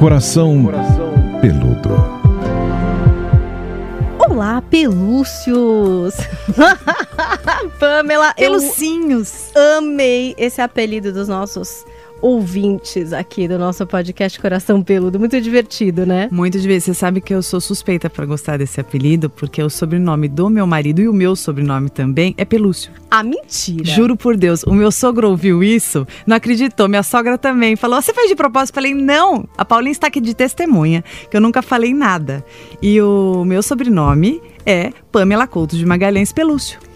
Coração, Coração peludo. Olá, pelúcios! Pamela, Pelucinhos. eu amei esse apelido dos nossos ouvintes aqui do nosso podcast Coração Peludo. Muito divertido, né? Muito divertido. Você sabe que eu sou suspeita para gostar desse apelido, porque o sobrenome do meu marido e o meu sobrenome também é Pelúcio. Ah, mentira! Juro por Deus, o meu sogro ouviu isso, não acreditou. Minha sogra também falou: Você fez de propósito? Falei: Não, a Paulinha está aqui de testemunha, que eu nunca falei nada. E o meu sobrenome é Pamela Couto de Magalhães Pelúcio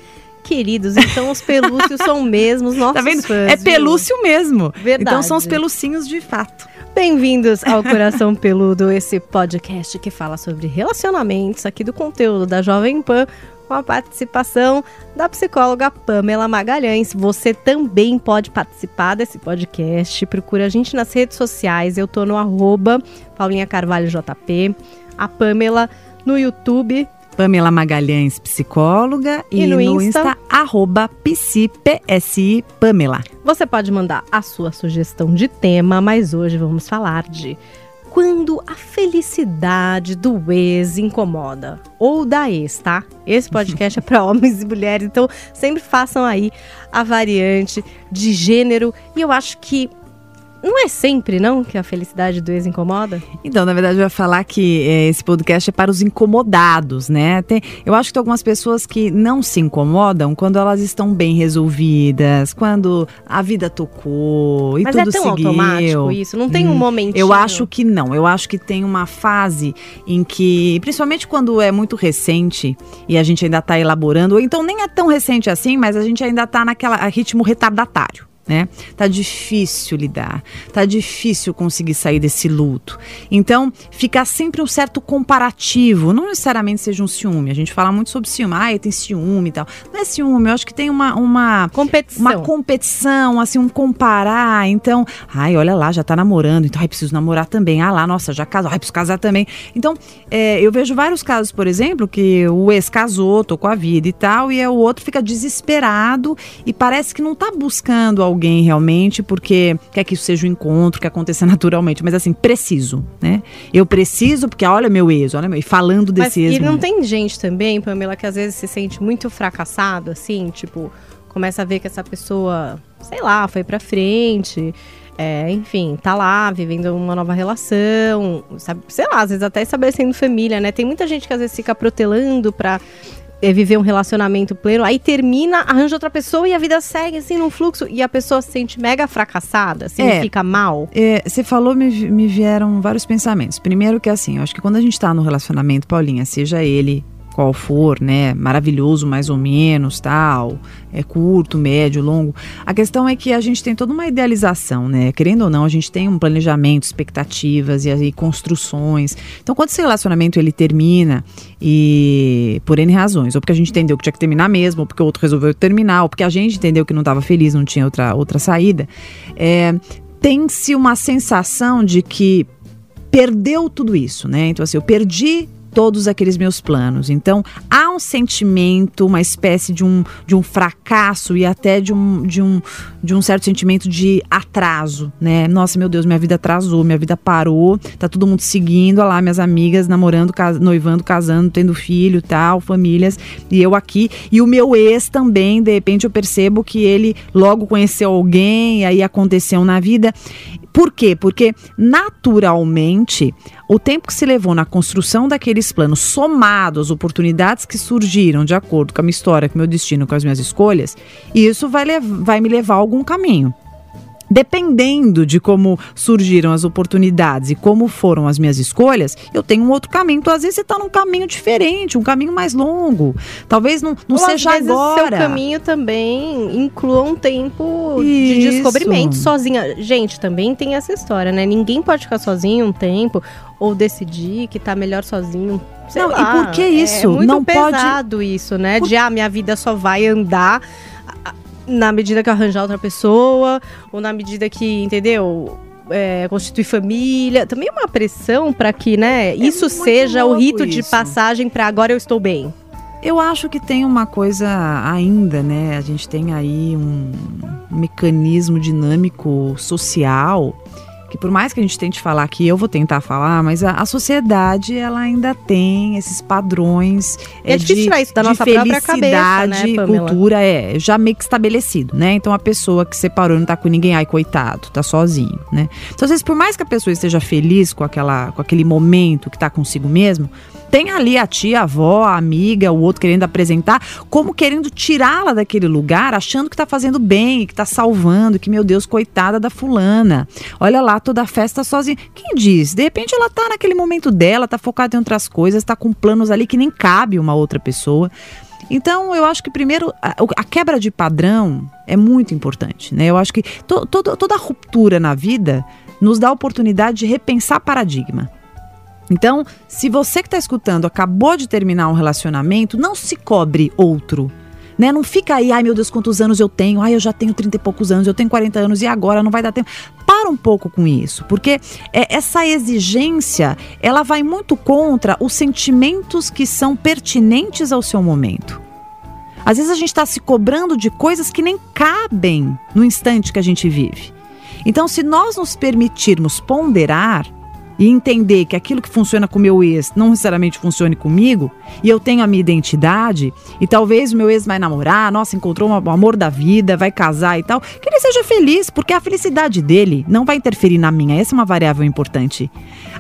queridos. Então os pelúcios são mesmo os nossos tá vendo? fãs. É pelúcio mesmo. Verdade. Então são os pelucinhos de fato. Bem-vindos ao Coração Peludo, esse podcast que fala sobre relacionamentos aqui do conteúdo da Jovem Pan, com a participação da psicóloga Pamela Magalhães. Você também pode participar desse podcast. Procura a gente nas redes sociais. Eu tô no arroba Paulinha Carvalho JP. A Pamela no YouTube Pamela Magalhães, psicóloga. E, e no, no, Insta, Insta arroba psi, Pamela. Você pode mandar a sua sugestão de tema, mas hoje vamos falar de quando a felicidade do ex incomoda. Ou da ex, tá? Esse podcast é para homens e mulheres, então sempre façam aí a variante de gênero. E eu acho que não é sempre, não, que a felicidade do ex incomoda? Então, na verdade, eu ia falar que é, esse podcast é para os incomodados, né? Tem, eu acho que tem algumas pessoas que não se incomodam quando elas estão bem resolvidas, quando a vida tocou e Mas tudo é tão seguiu. automático isso? Não tem um hum, momentinho? Eu acho que não. Eu acho que tem uma fase em que, principalmente quando é muito recente e a gente ainda está elaborando, ou então nem é tão recente assim, mas a gente ainda está naquela ritmo retardatário né? Tá difícil lidar, tá difícil conseguir sair desse luto. Então, fica sempre um certo comparativo, não necessariamente seja um ciúme. A gente fala muito sobre ciúme, ah, tem ciúme e tal. Não é ciúme, eu acho que tem uma uma competição, uma competição, assim, um comparar. Então, ai, olha lá, já tá namorando, então ai, preciso namorar também. Ah lá, nossa, já casou, ai, preciso casar também. Então, é, eu vejo vários casos, por exemplo, que o ex casou, tocou a vida e tal, e o outro fica desesperado e parece que não tá buscando alguém realmente, porque quer que isso seja um encontro, que aconteça naturalmente, mas assim, preciso, né? Eu preciso, porque olha meu ex, olha meu, e falando desse mas, ex. E não tem gente também, Pamela, que às vezes se sente muito fracassado, assim, tipo, começa a ver que essa pessoa, sei lá, foi pra frente. É, enfim, tá lá vivendo uma nova relação, sabe, sei lá, às vezes até estabelecendo família, né? Tem muita gente que às vezes fica protelando pra é, viver um relacionamento pleno, aí termina, arranja outra pessoa e a vida segue assim num fluxo e a pessoa se sente mega fracassada, assim, é, fica mal. É, você falou, me, me vieram vários pensamentos. Primeiro que assim, eu acho que quando a gente tá no relacionamento, Paulinha, seja ele qual for, né, maravilhoso mais ou menos, tal, é curto, médio, longo. A questão é que a gente tem toda uma idealização, né? Querendo ou não, a gente tem um planejamento, expectativas e, e construções. Então, quando esse relacionamento ele termina e por N razões, ou porque a gente entendeu que tinha que terminar mesmo, ou porque o outro resolveu terminar, ou porque a gente entendeu que não estava feliz, não tinha outra outra saída, é, tem-se uma sensação de que perdeu tudo isso, né? Então assim, eu perdi todos aqueles meus planos. Então, há um sentimento, uma espécie de um, de um fracasso e até de um, de, um, de um certo sentimento de atraso, né? Nossa, meu Deus, minha vida atrasou, minha vida parou, tá todo mundo seguindo, olha lá, minhas amigas namorando, cas noivando, casando, tendo filho, tal, famílias, e eu aqui. E o meu ex também, de repente eu percebo que ele logo conheceu alguém, aí aconteceu na vida. Por quê? Porque naturalmente o tempo que se levou na construção daqueles planos, somado às oportunidades que surgiram de acordo com a minha história, com o meu destino, com as minhas escolhas, isso vai, vai me levar a algum caminho. Dependendo de como surgiram as oportunidades e como foram as minhas escolhas, eu tenho um outro caminho. Então, às vezes, você está num caminho diferente, um caminho mais longo. Talvez não, não Ou seja às vezes agora. seu caminho também inclua um tempo Isso. de descobrimento sozinha. Gente, também tem essa história, né? Ninguém pode ficar sozinho um tempo ou decidir que tá melhor sozinho. Sei não, lá. e por que isso? É muito não pesado pode... isso, né? Por... De ah, minha vida só vai andar na medida que arranjar outra pessoa, ou na medida que, entendeu? É, constituir família, também é uma pressão para que, né, é isso seja o rito isso. de passagem para agora eu estou bem. Eu acho que tem uma coisa ainda, né? A gente tem aí um mecanismo dinâmico social que por mais que a gente tente falar que eu vou tentar falar, mas a, a sociedade ela ainda tem esses padrões é, é difícil de, tirar isso da nossa própria cabeça, né, cultura é já meio que estabelecido, né? Então a pessoa que separou não tá com ninguém, ai coitado, tá sozinho, né? Então às vezes por mais que a pessoa esteja feliz com aquela com aquele momento que tá consigo mesmo, tem ali a tia, a avó, a amiga, o outro querendo apresentar, como querendo tirá-la daquele lugar, achando que está fazendo bem, que está salvando, que, meu Deus, coitada da fulana. Olha lá, toda a festa sozinha. Quem diz? De repente ela está naquele momento dela, está focada em outras coisas, está com planos ali que nem cabe uma outra pessoa. Então, eu acho que primeiro a, a, quebra de padrão é muito importante, né? Eu acho que to, to, toda ruptura na vida nos dá a oportunidade de repensar paradigma. Então, se você que está escutando acabou de terminar um relacionamento, não se cobre outro. Né? Não fica aí, ai meu Deus, quantos anos eu tenho? Ai, eu já tenho 30 e poucos anos, eu tenho 40 anos e agora não vai dar tempo. Para um pouco com isso, porque é, essa exigência, ela vai muito contra os sentimentos que são pertinentes ao seu momento. Às vezes a gente está se cobrando de coisas que nem cabem no instante que a gente vive. Então, se nós nos permitirmos ponderar, e entender que aquilo que funciona com meu ex não necessariamente funcione comigo, e eu tenho a minha identidade, e talvez o meu ex vai namorar, nossa, encontrou o amor da vida, vai casar e tal, que ele seja feliz, porque a felicidade dele não vai interferir na minha. Essa é uma variável importante.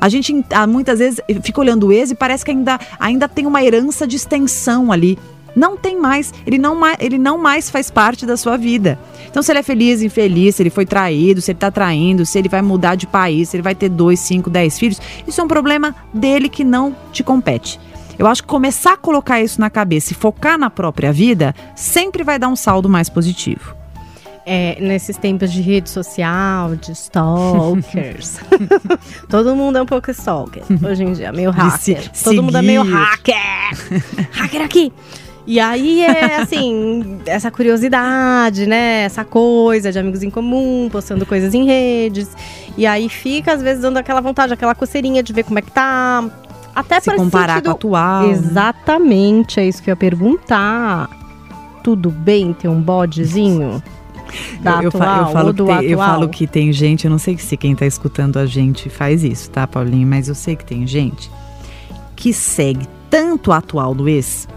A gente ah, muitas vezes fica olhando o ex e parece que ainda, ainda tem uma herança de extensão ali. Não tem mais, ele não, ele não mais faz parte da sua vida. Então, se ele é feliz, infeliz, se ele foi traído, se ele está traindo, se ele vai mudar de país, se ele vai ter dois, cinco, dez filhos, isso é um problema dele que não te compete. Eu acho que começar a colocar isso na cabeça e focar na própria vida sempre vai dar um saldo mais positivo. É, nesses tempos de rede social, de stalkers. Todo mundo é um pouco stalker hoje em dia, meio hacker. Todo mundo é meio hacker. hacker aqui. E aí é assim, essa curiosidade, né? Essa coisa de amigos em comum, postando coisas em redes. E aí fica, às vezes, dando aquela vontade, aquela coceirinha de ver como é que tá. Até Se comparar sentido... com a atual. Exatamente, é isso que eu ia perguntar. Tudo bem ter um bodezinho? Da eu, atual, eu, falo, eu, tem, eu falo que tem gente, eu não sei se quem tá escutando a gente faz isso, tá, Paulinho? Mas eu sei que tem gente que segue tanto a atual do ex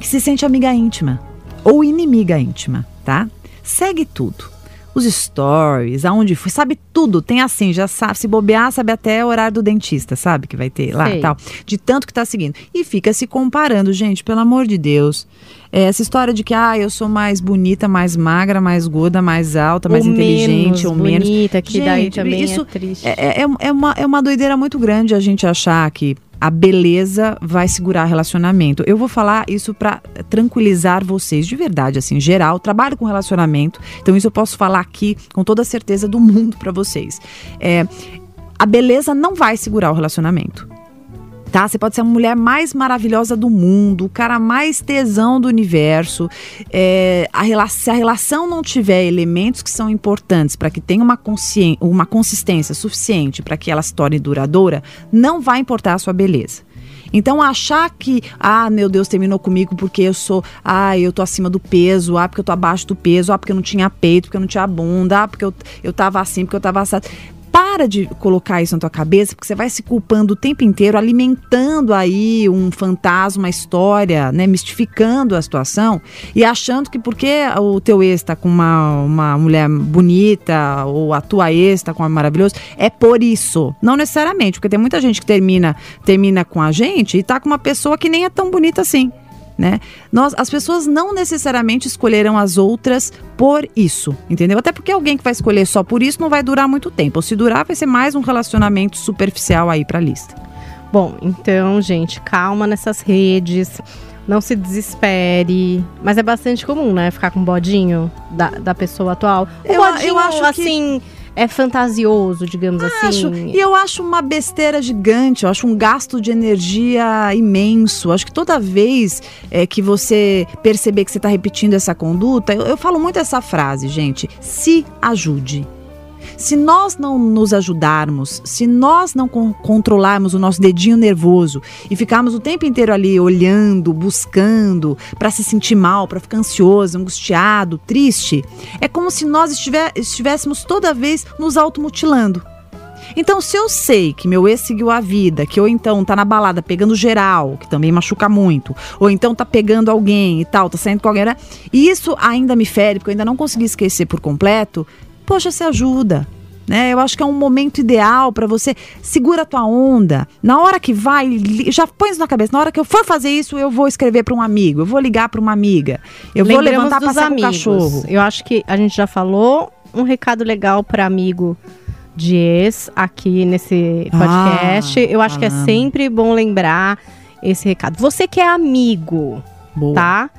que se sente amiga íntima ou inimiga íntima, tá? Segue tudo. Os stories, aonde foi, sabe tudo. Tem assim, já sabe, se bobear, sabe até o horário do dentista, sabe? Que vai ter lá e tal. De tanto que tá seguindo. E fica se comparando, gente, pelo amor de Deus. É, essa história de que, ah, eu sou mais bonita, mais magra, mais gorda, mais alta, mais ou inteligente, menos ou menos. bonita, que gente, daí também isso é triste. É, é, é, uma, é uma doideira muito grande a gente achar que a beleza vai segurar relacionamento. Eu vou falar isso para tranquilizar vocês, de verdade, assim, geral. Trabalho com relacionamento, então isso eu posso falar aqui com toda a certeza do mundo para vocês. É, a beleza não vai segurar o relacionamento tá? Você pode ser a mulher mais maravilhosa do mundo, o cara mais tesão do universo. É, a relação, se a relação não tiver elementos que são importantes para que tenha uma, uma consistência suficiente para que ela se torne duradoura, não vai importar a sua beleza. Então achar que, ah, meu Deus, terminou comigo porque eu sou, ah, eu tô acima do peso, ah, porque eu tô abaixo do peso, ah, porque eu não tinha peito, porque eu não tinha bunda, ah, porque eu, eu tava assim, porque eu tava assado. Para de colocar isso na tua cabeça, porque você vai se culpando o tempo inteiro, alimentando aí um fantasma, uma história, né, mistificando a situação e achando que porque o teu ex está com uma, uma mulher bonita ou a tua ex está com uma maravilhosa, é por isso. Não necessariamente, porque tem muita gente que termina, termina com a gente e tá com uma pessoa que nem é tão bonita assim né? Nós, as pessoas não necessariamente escolherão as outras por isso, entendeu? Até porque alguém que vai escolher só por isso não vai durar muito tempo. Ou se durar, vai ser mais um relacionamento superficial aí para a lista. Bom, então, gente, calma nessas redes. Não se desespere. Mas é bastante comum, né? Ficar com bodinho da, da pessoa atual. O eu, bodinho, eu acho assim. Que é fantasioso, digamos acho, assim. E eu acho uma besteira gigante, eu acho um gasto de energia imenso. Acho que toda vez é, que você perceber que você está repetindo essa conduta, eu, eu falo muito essa frase, gente: se ajude. Se nós não nos ajudarmos, se nós não controlarmos o nosso dedinho nervoso e ficarmos o tempo inteiro ali olhando, buscando, para se sentir mal, para ficar ansioso, angustiado, triste, é como se nós estivéssemos toda vez nos automutilando. Então, se eu sei que meu ex seguiu a vida, que ou então tá na balada pegando geral, que também machuca muito, ou então tá pegando alguém e tal, tá saindo com alguém, né? e isso ainda me fere, porque eu ainda não consegui esquecer por completo, poxa, se ajuda. Né? Eu acho que é um momento ideal para você segura a tua onda. Na hora que vai, já põe isso na cabeça. Na hora que eu for fazer isso, eu vou escrever para um amigo, eu vou ligar para uma amiga, eu Lembramos vou levantar para amigos. o cachorro. Eu acho que a gente já falou um recado legal para amigo de ex aqui nesse podcast. Ah, eu acho que é sempre bom lembrar esse recado. Você que é amigo, Boa. tá?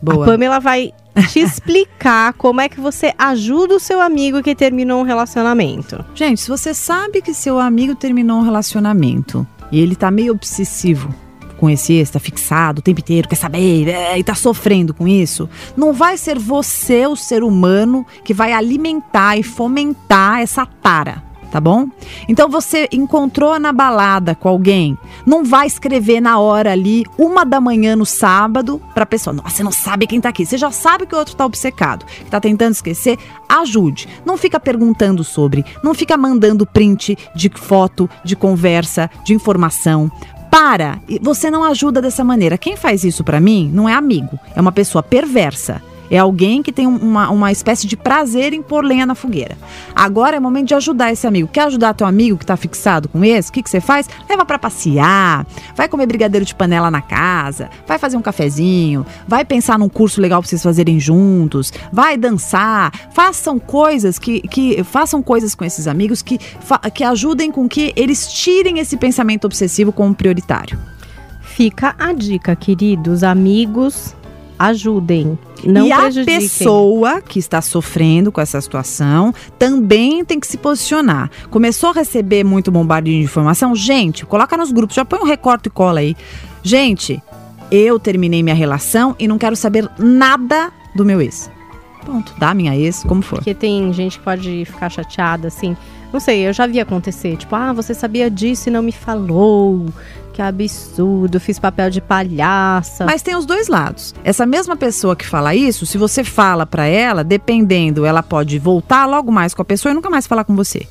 Boa. A Pamela vai te explicar como é que você ajuda o seu amigo que terminou um relacionamento. Gente, se você sabe que seu amigo terminou um relacionamento e ele tá meio obsessivo com esse ex, tá fixado o tempo inteiro, quer saber, é, e tá sofrendo com isso, não vai ser você, o ser humano, que vai alimentar e fomentar essa tara. Tá bom? Então você encontrou na balada com alguém, não vai escrever na hora ali, uma da manhã no sábado, pra pessoa. Nossa, você não sabe quem tá aqui. Você já sabe que o outro tá obcecado, que tá tentando esquecer. Ajude. Não fica perguntando sobre, não fica mandando print de foto, de conversa, de informação. Para! Você não ajuda dessa maneira. Quem faz isso pra mim não é amigo, é uma pessoa perversa. É alguém que tem um- uma, uma espécie de prazer em pôr lenha na fogueira. Agora é momento de ajudar esse amigo. Quer ajudar teu amigo que tá fixado com esse? O que, que você faz? Leva pra passear, vai comer brigadeiro de panela na casa, vai fazer um cafezinho, vai pensar num curso legal pra vocês fazerem juntos, vai dançar. Façam coisas que, que façam coisas com esses amigos que, que ajudem com que eles tirem esse pensamento obsessivo como prioritário. Fica a dica, queridos amigos, ajudem, não e a pessoa que está sofrendo com essa situação também tem que se posicionar. Começou a receber muito bombardinho de informação? Gente, coloca nos grupos, já põe um recorte e cola aí. Gente, eu terminei minha relação e não quero saber nada do meu ex. Ponto. Da minha ex, como for. Porque tem gente que pode ficar chateada, assim. Não sei, eu já vi acontecer. Tipo, ah, você sabia disso e não me falou. Que absurdo, fiz papel de palhaça. Mas tem os dois lados. Essa mesma pessoa que fala isso, se você fala pra ela, dependendo, ela pode voltar logo mais com a pessoa e nunca mais falar com você.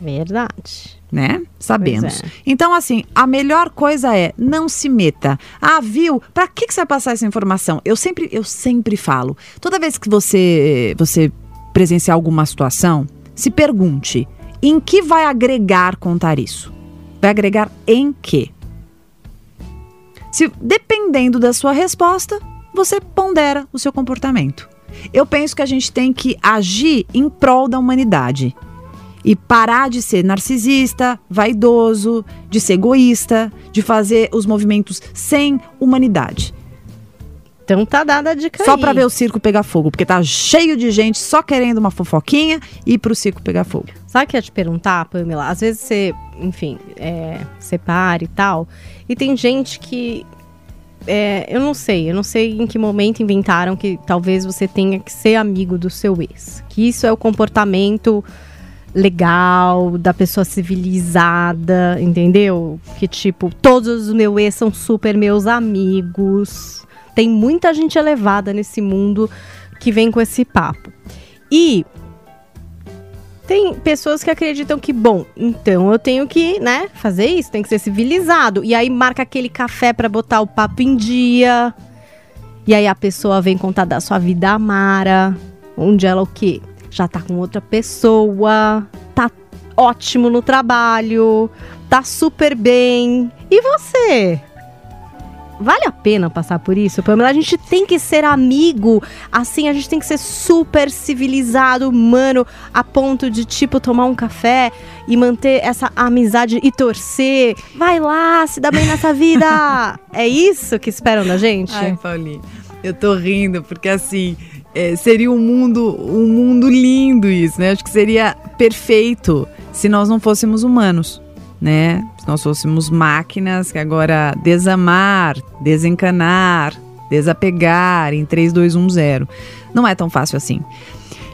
Verdade. né? Sabemos. É. Então, assim, a melhor coisa é não se meta. Ah, viu? Pra que, que você vai passar essa informação? Eu sempre, eu sempre falo. Toda vez que você, você presenciar alguma situação, se pergunte: em que vai agregar contar isso? Vai agregar em quê? Se, dependendo da sua resposta, você pondera o seu comportamento. Eu penso que a gente tem que agir em prol da humanidade e parar de ser narcisista, vaidoso, de ser egoísta, de fazer os movimentos sem humanidade. Então tá dada a dica Só aí. pra ver o circo pegar fogo, porque tá cheio de gente só querendo uma fofoquinha e ir pro circo pegar fogo. Sabe o que eu ia te perguntar, Pamela? Às vezes você, enfim, é, separa e tal. E tem gente que. é, eu não sei, eu não sei em que momento inventaram que talvez você tenha que ser amigo do seu ex. Que isso é o comportamento legal, da pessoa civilizada, entendeu? Que tipo, todos os meus ex são super meus amigos. Tem muita gente elevada nesse mundo que vem com esse papo. E tem pessoas que acreditam que, bom, então eu tenho que, né, fazer isso, tem que ser civilizado. E aí marca aquele café pra botar o papo em dia. E aí a pessoa vem contar da sua vida amara, onde ela o quê? Já tá com outra pessoa, tá ótimo no trabalho, tá super bem. E você? Vale a pena passar por isso, Pamela? A gente tem que ser amigo, assim, a gente tem que ser super civilizado, humano, a ponto de, tipo, tomar um café e manter essa amizade e torcer. Vai lá, se dá bem nessa vida! é isso que esperam da gente? Paulinho, eu tô rindo porque assim é, seria um mundo, um mundo lindo isso, né? Acho que seria perfeito se nós não fôssemos humanos, né? Se nós fôssemos máquinas que agora desamar, desencanar, desapegar em 3, 2, 1, 0. Não é tão fácil assim.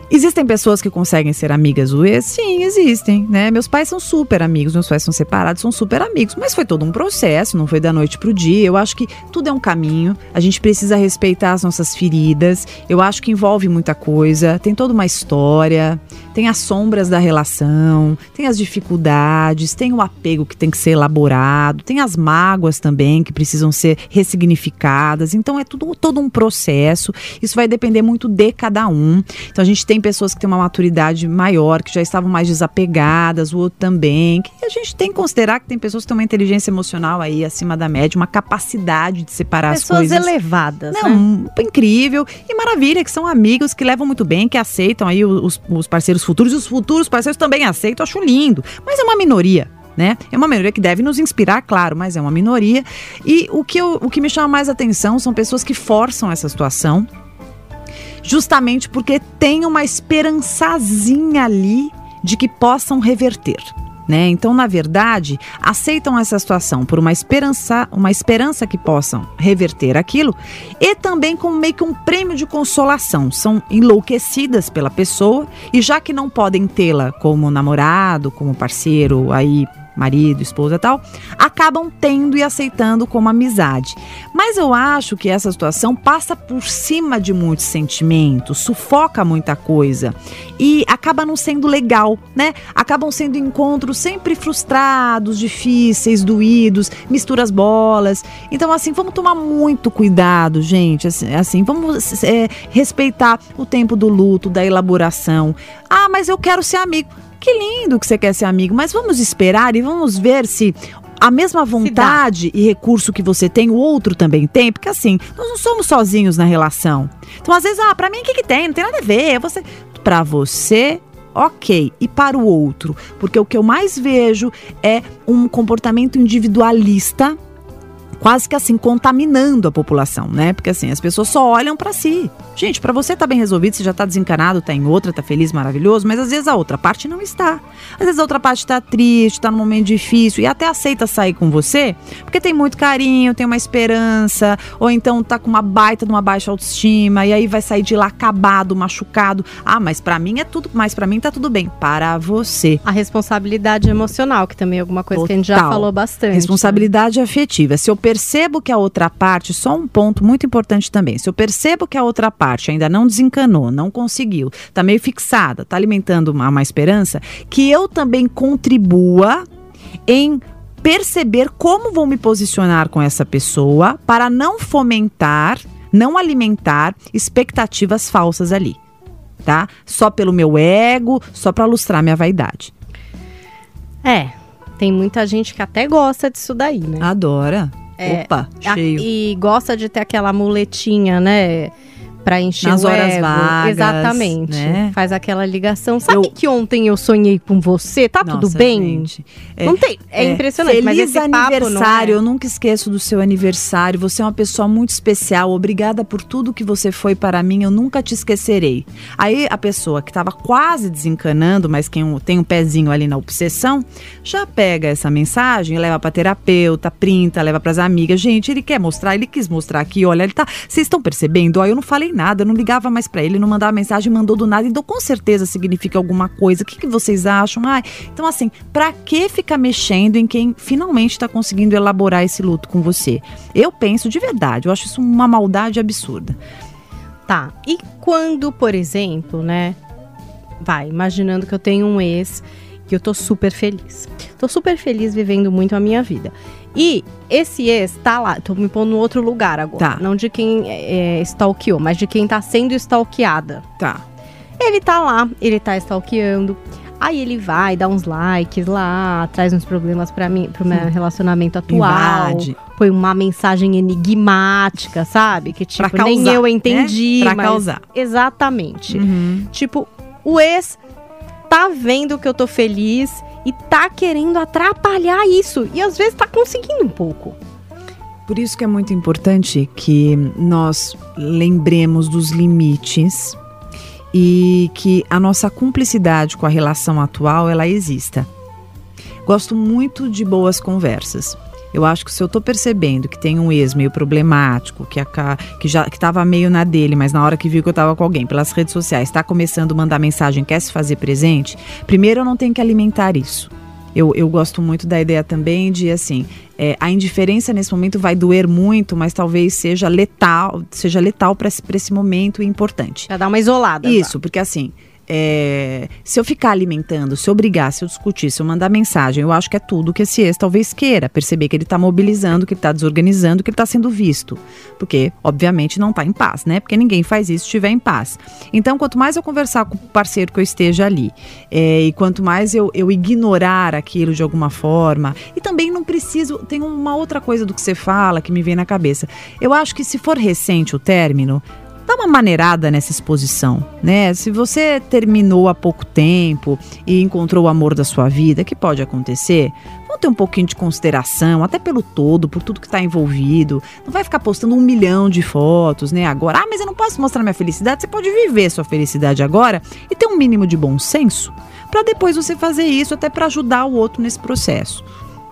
Existem pessoas que conseguem ser amigas do ex? Sim, existem, né? Meus pais são super amigos, meus pais são separados, são super amigos, mas foi todo um processo, não foi da noite pro dia. Eu acho que tudo é um caminho, a gente precisa respeitar as nossas feridas. Eu acho que envolve muita coisa, tem toda uma história, tem as sombras da relação, tem as dificuldades, tem o apego que tem que ser elaborado, tem as mágoas também que precisam ser ressignificadas. Então é tudo todo um processo. Isso vai depender muito de cada um. Então a gente tem pessoas que têm uma maturidade maior, que já estavam mais desapegadas, o outro também. Que a gente tem que considerar que tem pessoas que têm uma inteligência emocional aí acima da média, uma capacidade de separar pessoas as coisas. elevadas, Não, né? incrível. E maravilha, que são amigos que levam muito bem, que aceitam aí os, os parceiros futuros e os futuros parceiros também aceitam. Acho lindo. Mas é uma minoria. Né? É uma minoria que deve nos inspirar, claro, mas é uma minoria. E o que, eu, o que me chama mais atenção são pessoas que forçam essa situação, justamente porque tem uma esperançazinha ali de que possam reverter. Né? Então, na verdade, aceitam essa situação por uma esperança, uma esperança que possam reverter aquilo e também com meio que um prêmio de consolação. São enlouquecidas pela pessoa e já que não podem tê-la como namorado, como parceiro aí marido, esposa tal, acabam tendo e aceitando como amizade. Mas eu acho que essa situação passa por cima de muitos sentimentos, sufoca muita coisa e acaba não sendo legal, né? Acabam sendo encontros sempre frustrados, difíceis, doídos, misturas bolas. Então, assim, vamos tomar muito cuidado, gente. Assim, assim vamos é, respeitar o tempo do luto, da elaboração. Ah, mas eu quero ser amigo que lindo que você quer ser amigo, mas vamos esperar e vamos ver se a mesma vontade e recurso que você tem, o outro também tem, porque assim, nós não somos sozinhos na relação. Então, às vezes, ah, para mim o que, que tem? Não tem nada a ver. Você, para você, ok, e para o outro, porque o que eu mais vejo é um comportamento individualista quase que assim contaminando a população, né? Porque assim, as pessoas só olham para si. Gente, para você tá bem resolvido, você já tá desencanado, tá em outra, tá feliz, maravilhoso, mas às vezes a outra parte não está. Às vezes a outra parte tá triste, tá num momento difícil e até aceita sair com você, porque tem muito carinho, tem uma esperança, ou então tá com uma baita de uma baixa autoestima e aí vai sair de lá acabado, machucado. Ah, mas para mim é tudo, mas para mim tá tudo bem. Para você. A responsabilidade emocional, que também é alguma coisa Total. que a gente já falou bastante. Responsabilidade né? afetiva. Se eu percebo que a outra parte, só um ponto muito importante também. Se eu percebo que a outra parte ainda não desencanou, não conseguiu, tá meio fixada, tá alimentando uma, uma esperança, que eu também contribua em perceber como vou me posicionar com essa pessoa para não fomentar, não alimentar expectativas falsas ali, tá? Só pelo meu ego, só para lustrar minha vaidade. É, tem muita gente que até gosta disso daí, né? Adora. É, Opa, cheio. A, e gosta de ter aquela muletinha, né? Para encher Nas o horas ego. vagas. Exatamente. Né? Faz aquela ligação. Sabe eu... que ontem eu sonhei com você? Tá Nossa, tudo bem? Gente, é, não tem. É, é impressionante. Feliz mas esse aniversário. É. Eu nunca esqueço do seu aniversário. Você é uma pessoa muito especial. Obrigada por tudo que você foi para mim. Eu nunca te esquecerei. Aí a pessoa que estava quase desencanando, mas quem tem um pezinho ali na obsessão, já pega essa mensagem, leva para terapeuta, printa, leva para as amigas. Gente, ele quer mostrar, ele quis mostrar aqui. Olha, ele tá. Vocês estão percebendo? Ó, eu não falei nada, eu não ligava mais para ele, não mandava mensagem, mandou do nada, então com certeza significa alguma coisa. O que, que vocês acham? Ah, então, assim, para que ficar mexendo em quem finalmente está conseguindo elaborar esse luto com você? Eu penso de verdade, eu acho isso uma maldade absurda. Tá. E quando, por exemplo, né? Vai, imaginando que eu tenho um ex que eu tô super feliz. Tô super feliz vivendo muito a minha vida. E esse ex tá lá, tô me pondo no outro lugar agora. Tá. Não de quem é, é, stalkeou, mas de quem tá sendo stalkeada. Tá. Ele tá lá, ele tá stalkeando. Aí ele vai, dá uns likes lá, traz uns problemas para mim, pro meu relacionamento atual. Invade. Põe uma mensagem enigmática, sabe? Que tipo, causar, nem eu entendi. Né? Pra causar. Exatamente. Uhum. Tipo, o ex tá vendo que eu tô feliz e tá querendo atrapalhar isso. E às vezes tá conseguindo um pouco. Por isso que é muito importante que nós lembremos dos limites e que a nossa cumplicidade com a relação atual ela exista. Gosto muito de boas conversas. Eu acho que se eu tô percebendo que tem um ex meio problemático, que, a, que já que tava meio na dele, mas na hora que viu que eu tava com alguém pelas redes sociais, está começando a mandar mensagem, quer se fazer presente, primeiro eu não tenho que alimentar isso. Eu, eu gosto muito da ideia também de assim, é, a indiferença nesse momento vai doer muito, mas talvez seja letal, seja letal para esse, esse momento importante. Já dar uma isolada. Isso, tá? porque assim, é, se eu ficar alimentando, se eu brigar, se eu discutir, se eu mandar mensagem, eu acho que é tudo que esse ex talvez queira. Perceber que ele está mobilizando, que ele está desorganizando, que ele está sendo visto. Porque, obviamente, não está em paz, né? Porque ninguém faz isso se estiver em paz. Então, quanto mais eu conversar com o parceiro que eu esteja ali, é, e quanto mais eu, eu ignorar aquilo de alguma forma, e também não preciso. Tem uma outra coisa do que você fala que me vem na cabeça. Eu acho que se for recente o término, dá uma maneirada nessa exposição, né? Se você terminou há pouco tempo e encontrou o amor da sua vida, que pode acontecer, vamos ter um pouquinho de consideração, até pelo todo, por tudo que está envolvido. Não vai ficar postando um milhão de fotos, né? Agora, ah, mas eu não posso mostrar minha felicidade. Você pode viver sua felicidade agora e ter um mínimo de bom senso para depois você fazer isso, até para ajudar o outro nesse processo.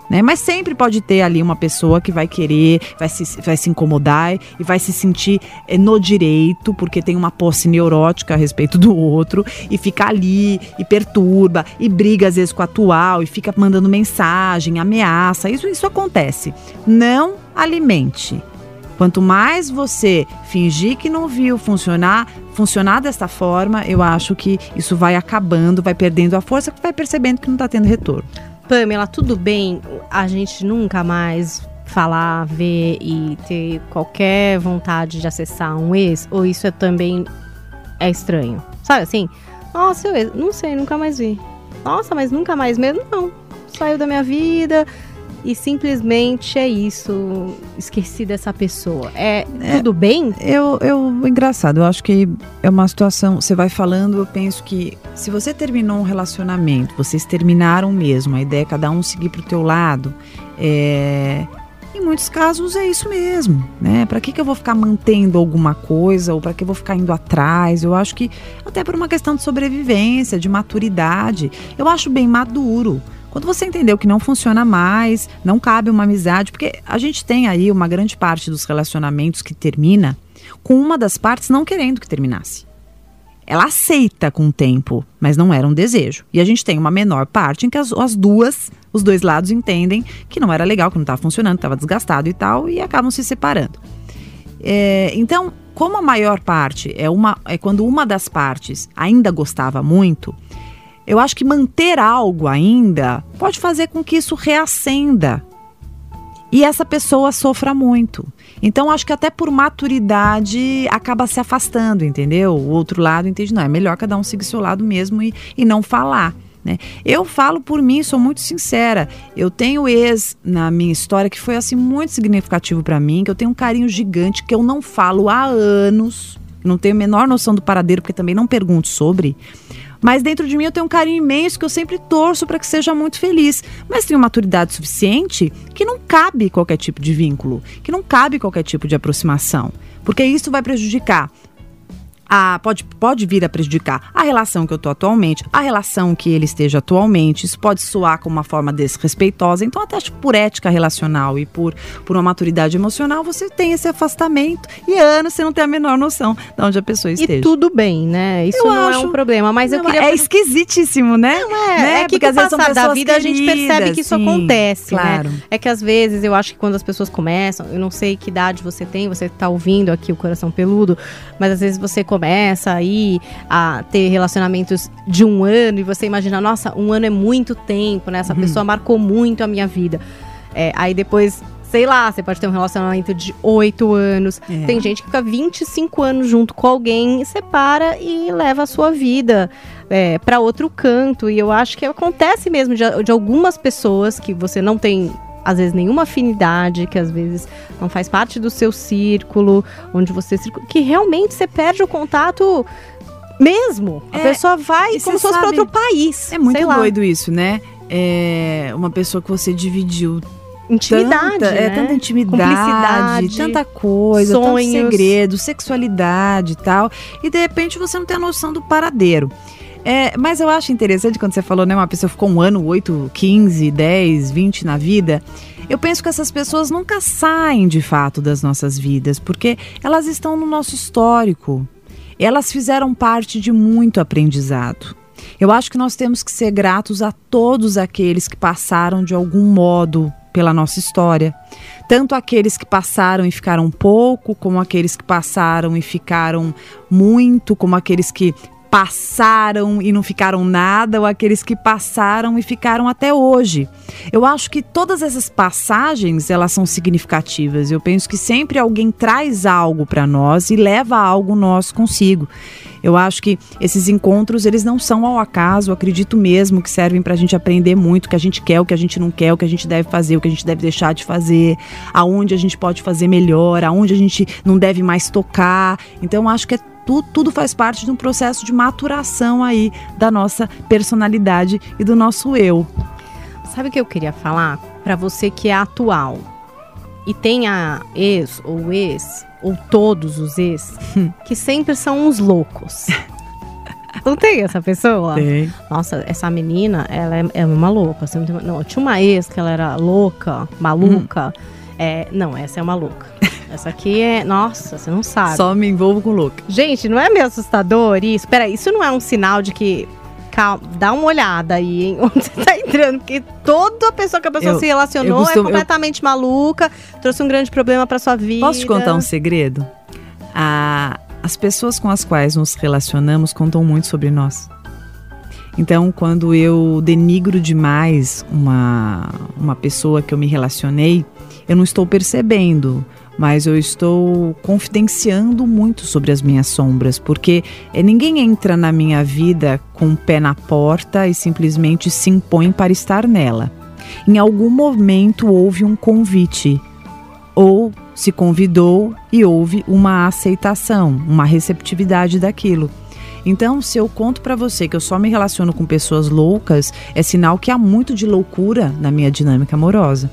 Né? Mas sempre pode ter ali uma pessoa que vai querer, vai se, vai se incomodar e vai se sentir é, no direito, porque tem uma posse neurótica a respeito do outro, e fica ali, e perturba, e briga às vezes com o atual, e fica mandando mensagem, ameaça. Isso, isso acontece. Não alimente. Quanto mais você fingir que não viu funcionar, funcionar desta forma, eu acho que isso vai acabando, vai perdendo a força, vai percebendo que não está tendo retorno. Pamela, tudo bem a gente nunca mais falar, ver e ter qualquer vontade de acessar um ex? Ou isso é também é estranho? Sabe assim? Nossa, eu não sei, nunca mais vi. Nossa, mas nunca mais mesmo? Não. Saiu da minha vida e simplesmente é isso. Esqueci dessa pessoa. É, é tudo bem? Eu, eu, engraçado, eu acho que é uma situação. Você vai falando, eu penso que se você terminou um relacionamento, vocês terminaram mesmo, a ideia é cada um seguir pro teu lado. É, em muitos casos é isso mesmo, né? Para que, que eu vou ficar mantendo alguma coisa ou para que eu vou ficar indo atrás? Eu acho que até por uma questão de sobrevivência, de maturidade, eu acho bem maduro. Quando você entendeu que não funciona mais, não cabe uma amizade, porque a gente tem aí uma grande parte dos relacionamentos que termina com uma das partes não querendo que terminasse. Ela aceita com o tempo, mas não era um desejo. E a gente tem uma menor parte em que as, as duas, os dois lados entendem que não era legal, que não estava funcionando, estava desgastado e tal, e acabam se separando. É, então, como a maior parte é, uma, é quando uma das partes ainda gostava muito, eu acho que manter algo ainda pode fazer com que isso reacenda e essa pessoa sofra muito. Então, acho que até por maturidade acaba se afastando, entendeu? O outro lado entende, não, é melhor cada um seguir seu lado mesmo e, e não falar. Né? Eu falo por mim, sou muito sincera. Eu tenho ex na minha história que foi assim muito significativo para mim, que eu tenho um carinho gigante que eu não falo há anos, não tenho a menor noção do paradeiro porque também não pergunto sobre. Mas dentro de mim eu tenho um carinho imenso que eu sempre torço para que seja muito feliz. Mas tenho maturidade suficiente que não cabe qualquer tipo de vínculo, que não cabe qualquer tipo de aproximação. Porque isso vai prejudicar a, pode, pode vir a prejudicar a relação que eu estou atualmente, a relação que ele esteja atualmente. Isso pode soar como uma forma desrespeitosa. Então, até acho que por ética relacional e por, por uma maturidade emocional, você tem esse afastamento e anos você não tem a menor noção de onde a pessoa esteja. E tudo bem, né? Isso eu não acho, é um problema. Mas não, eu queria. É esquisitíssimo, né? Não é. Né? É que Porque às vezes são da vida queridas, a gente percebe que isso sim, acontece. Né? Claro. Né? É que às vezes eu acho que quando as pessoas começam, eu não sei que idade você tem, você está ouvindo aqui o coração peludo, mas às vezes você começa aí a ter relacionamentos de um ano e você imagina, nossa, um ano é muito tempo, né? Essa uhum. pessoa marcou muito a minha vida. É, aí depois sei lá, você pode ter um relacionamento de oito anos. É. Tem gente que fica 25 anos junto com alguém, separa e leva a sua vida é, para outro canto. E eu acho que acontece mesmo de, de algumas pessoas que você não tem às vezes nenhuma afinidade, que às vezes não faz parte do seu círculo, onde você que realmente você perde o contato mesmo. É, a pessoa vai como se fosse para outro país. É muito doido isso, né? É uma pessoa que você dividiu intimidade, tanta, é, né? é tanta intimidade, tanta coisa, sonhos. tanto segredo, sexualidade e tal, e de repente você não tem a noção do paradeiro. É, mas eu acho interessante quando você falou, né? Uma pessoa ficou um ano, 8, 15, 10, 20 na vida. Eu penso que essas pessoas nunca saem de fato das nossas vidas, porque elas estão no nosso histórico. Elas fizeram parte de muito aprendizado. Eu acho que nós temos que ser gratos a todos aqueles que passaram de algum modo pela nossa história. Tanto aqueles que passaram e ficaram pouco, como aqueles que passaram e ficaram muito, como aqueles que passaram e não ficaram nada, ou aqueles que passaram e ficaram até hoje. Eu acho que todas essas passagens, elas são significativas. Eu penso que sempre alguém traz algo para nós e leva algo nosso consigo. Eu acho que esses encontros, eles não são ao acaso, eu acredito mesmo que servem para a gente aprender muito o que a gente quer, o que a gente não quer, o que a gente deve fazer, o que a gente deve deixar de fazer, aonde a gente pode fazer melhor, aonde a gente não deve mais tocar. Então, eu acho que é tudo, tudo faz parte de um processo de maturação aí da nossa personalidade e do nosso eu. Sabe o que eu queria falar? Para você que é atual e tem a ex ou ex, ou todos os ex, que sempre são uns loucos. Não tem essa pessoa? Tem. Nossa, essa menina, ela é, é uma louca. Não, tinha uma ex que ela era louca, maluca. Hum. É, não, essa é uma louca. Essa aqui é. Nossa, você não sabe. Só me envolvo com louca. Gente, não é meio assustador isso? Peraí, isso não é um sinal de que. Calma, dá uma olhada aí, hein? Onde você tá entrando, porque toda pessoa que a pessoa eu, se relacionou costumo, é completamente eu... maluca, trouxe um grande problema pra sua vida. Posso te contar um segredo? Ah, as pessoas com as quais nos relacionamos contam muito sobre nós. Então, quando eu denigro demais uma, uma pessoa que eu me relacionei, eu não estou percebendo mas eu estou confidenciando muito sobre as minhas sombras, porque é, ninguém entra na minha vida com o pé na porta e simplesmente se impõe para estar nela. Em algum momento houve um convite, ou se convidou e houve uma aceitação, uma receptividade daquilo. Então, se eu conto para você que eu só me relaciono com pessoas loucas, é sinal que há muito de loucura na minha dinâmica amorosa.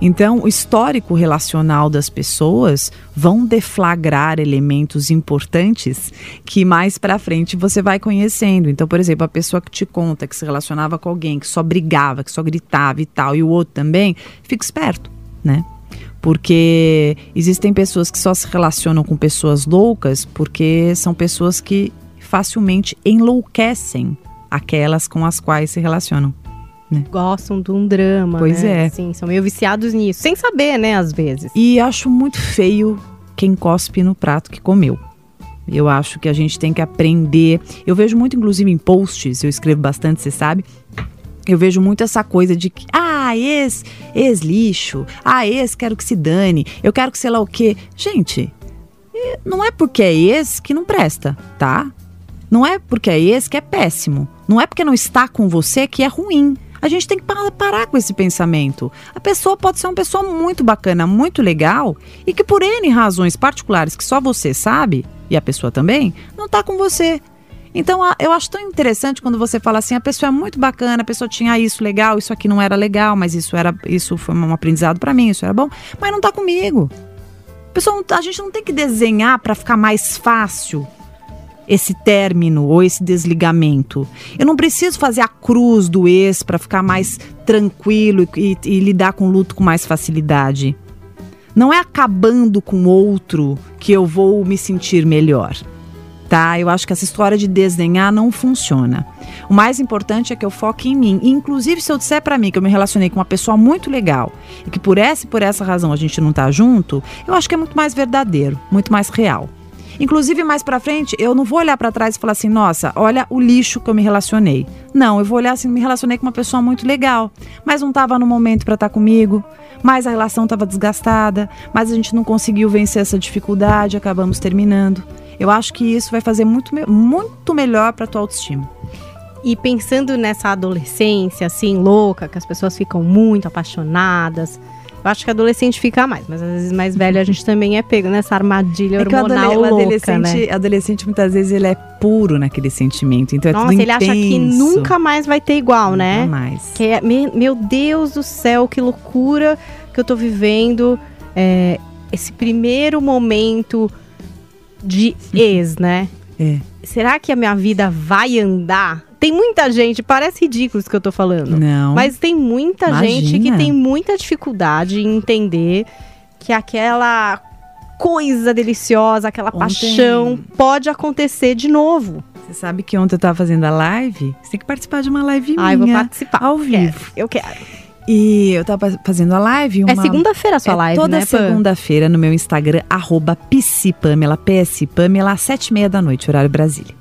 Então, o histórico relacional das pessoas vão deflagrar elementos importantes que mais para frente você vai conhecendo. Então, por exemplo, a pessoa que te conta que se relacionava com alguém que só brigava, que só gritava e tal, e o outro também, fica esperto, né? Porque existem pessoas que só se relacionam com pessoas loucas porque são pessoas que facilmente enlouquecem aquelas com as quais se relacionam né? gostam de um drama. Pois né? é. Sim, são meio viciados nisso, sem saber, né, às vezes. E acho muito feio quem cospe no prato que comeu. Eu acho que a gente tem que aprender. Eu vejo muito, inclusive, em posts, eu escrevo bastante, você sabe. Eu vejo muito essa coisa de que, ah, ex, ex lixo, ah, ex quero que se dane, eu quero que sei lá o quê. Gente, não é porque é ex que não presta, tá? Não é porque é ex que é péssimo. Não é porque não está com você que é ruim. A gente tem que parar com esse pensamento. A pessoa pode ser uma pessoa muito bacana, muito legal e que por N razões particulares que só você sabe, e a pessoa também, não está com você. Então eu acho tão interessante quando você fala assim, a pessoa é muito bacana, a pessoa tinha isso legal, isso aqui não era legal, mas isso era isso foi um aprendizado para mim, isso era bom, mas não está comigo. A, pessoa, a gente não tem que desenhar para ficar mais fácil esse término ou esse desligamento. Eu não preciso fazer a cruz do ex para ficar mais tranquilo e, e, lidar com o luto com mais facilidade. Não é acabando com outro que eu vou me sentir melhor. Tá? Eu acho que essa história de desdenhar não funciona. O mais importante é que eu foque em mim. Inclusive, se eu disser para mim que eu me relacionei com uma pessoa muito legal e que por essa e por essa razão a gente não tá junto, eu acho que é muito mais verdadeiro, muito mais real. Inclusive, mais para frente, eu não vou olhar para trás e falar assim, nossa, olha o lixo que eu me relacionei. Não, eu vou olhar assim, me relacionei com uma pessoa muito legal, mas não estava no momento para estar tá comigo, mas a relação estava desgastada, mas a gente não conseguiu vencer essa dificuldade, acabamos terminando. Eu acho que isso vai fazer muito, muito melhor para tua autoestima. E pensando nessa adolescência assim louca, que as pessoas ficam muito apaixonadas, eu acho que adolescente fica mais, mas às vezes mais velho a gente também é pego nessa armadilha é hormonal o louca, né? adolescente muitas vezes ele é puro naquele sentimento, então é Nossa, ele intenso. acha que nunca mais vai ter igual, nunca né? mais. Que é, meu Deus do céu, que loucura que eu tô vivendo. É, esse primeiro momento de ex, né? É. Será que a minha vida vai andar? Tem muita gente, parece ridículo isso que eu tô falando. Não. Mas tem muita gente que Imagina. tem muita dificuldade em entender que aquela coisa deliciosa, aquela Ontem- paixão pode acontecer de novo. Você sabe que ontem eu tava fazendo a live? Você tem que participar de uma live Ah, eu vou minha. participar. ao Quero, vivo. Eu quero. E eu tava fazendo a live. Uma... É segunda-feira a sua É live, toda né, Pan? segunda-feira no meu Instagram, arroba psipamela, psipamela, às sete e meia da noite, horário Brasília.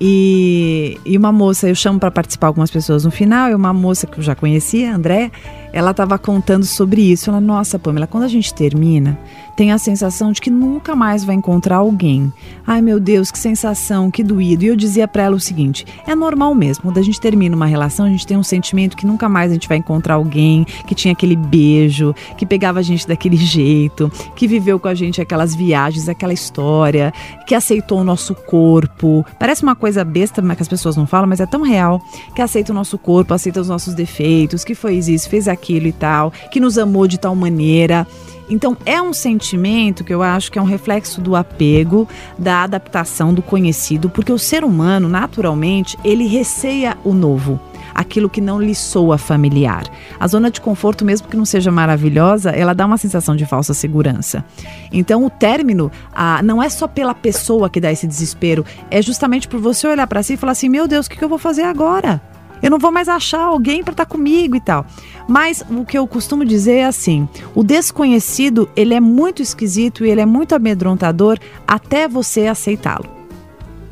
E, e uma moça, eu chamo para participar algumas pessoas no final, e uma moça que eu já conhecia, André, ela estava contando sobre isso. Ela, nossa, Pamela, quando a gente termina, tem a sensação de que nunca mais vai encontrar alguém. Ai, meu Deus, que sensação, que doído. E eu dizia para ela o seguinte: é normal mesmo, quando a gente termina uma relação, a gente tem um sentimento que nunca mais a gente vai encontrar alguém que tinha aquele beijo, que pegava a gente daquele jeito, que viveu com a gente aquelas viagens, aquela história, que aceitou o nosso corpo. Parece uma coisa besta, mas que as pessoas não falam, mas é tão real. Que aceita o nosso corpo, aceita os nossos defeitos, que fez isso, fez aquilo e tal, que nos amou de tal maneira. Então é um sentimento que eu acho que é um reflexo do apego, da adaptação do conhecido, porque o ser humano, naturalmente, ele receia o novo. Aquilo que não lhe soa familiar. A zona de conforto, mesmo que não seja maravilhosa, ela dá uma sensação de falsa segurança. Então, o término ah, não é só pela pessoa que dá esse desespero, é justamente por você olhar para si e falar assim: meu Deus, o que que eu vou fazer agora? Eu não vou mais achar alguém para estar comigo e tal. Mas o que eu costumo dizer é assim: o desconhecido ele é muito esquisito e ele é muito amedrontador até você aceitá-lo.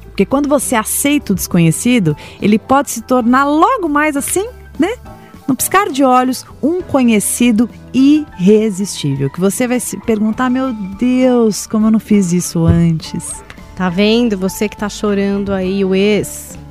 Porque quando você aceita o desconhecido, ele pode se tornar logo mais assim, né? No piscar de olhos, um conhecido irresistível. Que você vai se perguntar: meu Deus, como eu não fiz isso antes? Tá vendo? Você que tá chorando aí, o ex.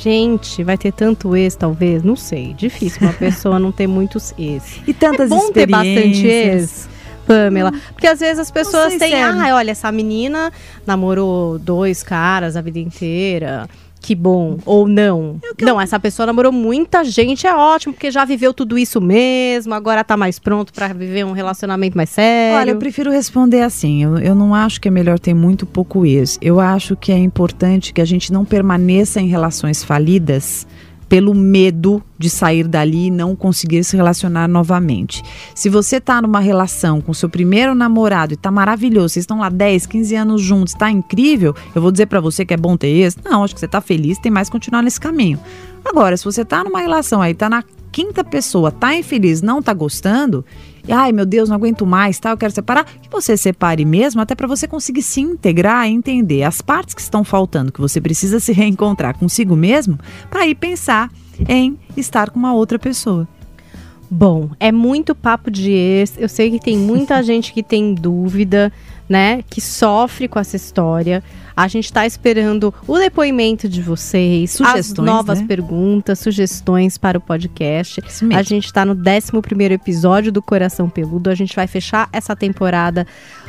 Gente, vai ter tanto ex, talvez? Não sei. Difícil uma pessoa não ter muitos ex. E tantas é bom ter bastante ex, Pamela. Porque às vezes as pessoas têm. Ah, olha, essa menina namorou dois caras a vida inteira. Que bom. Ou não. Não, essa pessoa namorou muita gente, é ótimo, porque já viveu tudo isso mesmo, agora tá mais pronto pra viver um relacionamento mais sério. Olha, eu prefiro responder assim. Eu, eu não acho que é melhor ter muito pouco ex. Eu acho que é importante que a gente não permaneça em relações falidas pelo medo de sair dali e não conseguir se relacionar novamente. Se você tá numa relação com seu primeiro namorado e tá maravilhoso, vocês estão lá 10, 15 anos juntos, tá incrível, eu vou dizer pra você que é bom ter ex? Não, acho que você tá feliz, tem mais continuar nesse caminho. Agora, se você tá numa relação aí, tá na quinta pessoa, tá infeliz, não tá gostando, e, ai meu Deus, não aguento mais, tá, eu quero separar, que você separe mesmo, até para você conseguir se integrar e entender as partes que estão faltando, que você precisa se reencontrar consigo mesmo, para ir pensar em estar com uma outra pessoa. Bom, é muito papo de ex. Eu sei que tem muita gente que tem dúvida, né? Que sofre com essa história. A gente tá esperando o depoimento de vocês, Sugestões, as novas né? perguntas, sugestões para o podcast. A gente tá no 11 episódio do Coração Peludo. A gente vai fechar essa temporada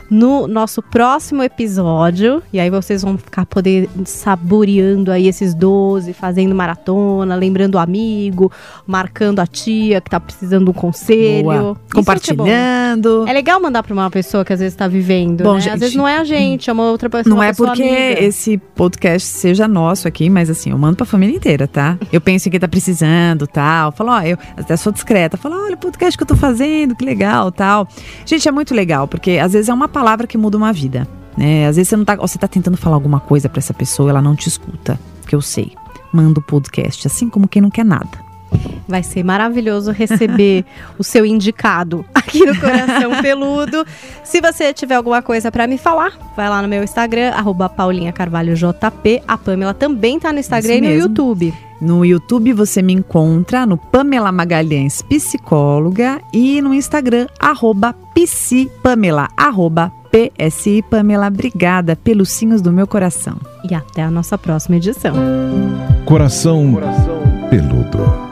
no nosso próximo episódio. E aí vocês vão ficar poder saboreando aí esses 12, fazendo maratona, lembrando o amigo, marcando a tia que tá precisando de um conselho. Boa. Ser bom. Compartilhando. É legal mandar pra uma pessoa que às vezes tá vivendo, Bom, né? gente, Às vezes não é a gente, é uma outra pessoa. Não é porque amiga. esse podcast seja nosso aqui, mas assim, eu mando pra família inteira, tá? Eu penso em quem tá precisando, tal. Falo, ó, eu até sou discreta. Falo, olha o podcast que eu tô fazendo, que legal, tal. Gente, é muito legal, porque às vezes é uma palavra que muda uma vida, né? Às vezes você não tá, você tá tentando falar alguma coisa pra essa pessoa, ela não te escuta, que eu sei. Manda o podcast, assim como quem não quer nada. Vai ser maravilhoso receber o seu indicado aqui no Coração Peludo. Se você tiver alguma coisa pra me falar, vai lá no meu Instagram, arroba Paulinha Carvalho JP. A Pamela também tá no Instagram Isso e no mesmo. YouTube. No YouTube você me encontra no Pamela Magalhães Psicóloga e no Instagram, arroba psipamela, arroba PSI Pamela. Obrigada pelos sinhos do meu coração. E até a nossa próxima edição. Coração peludo.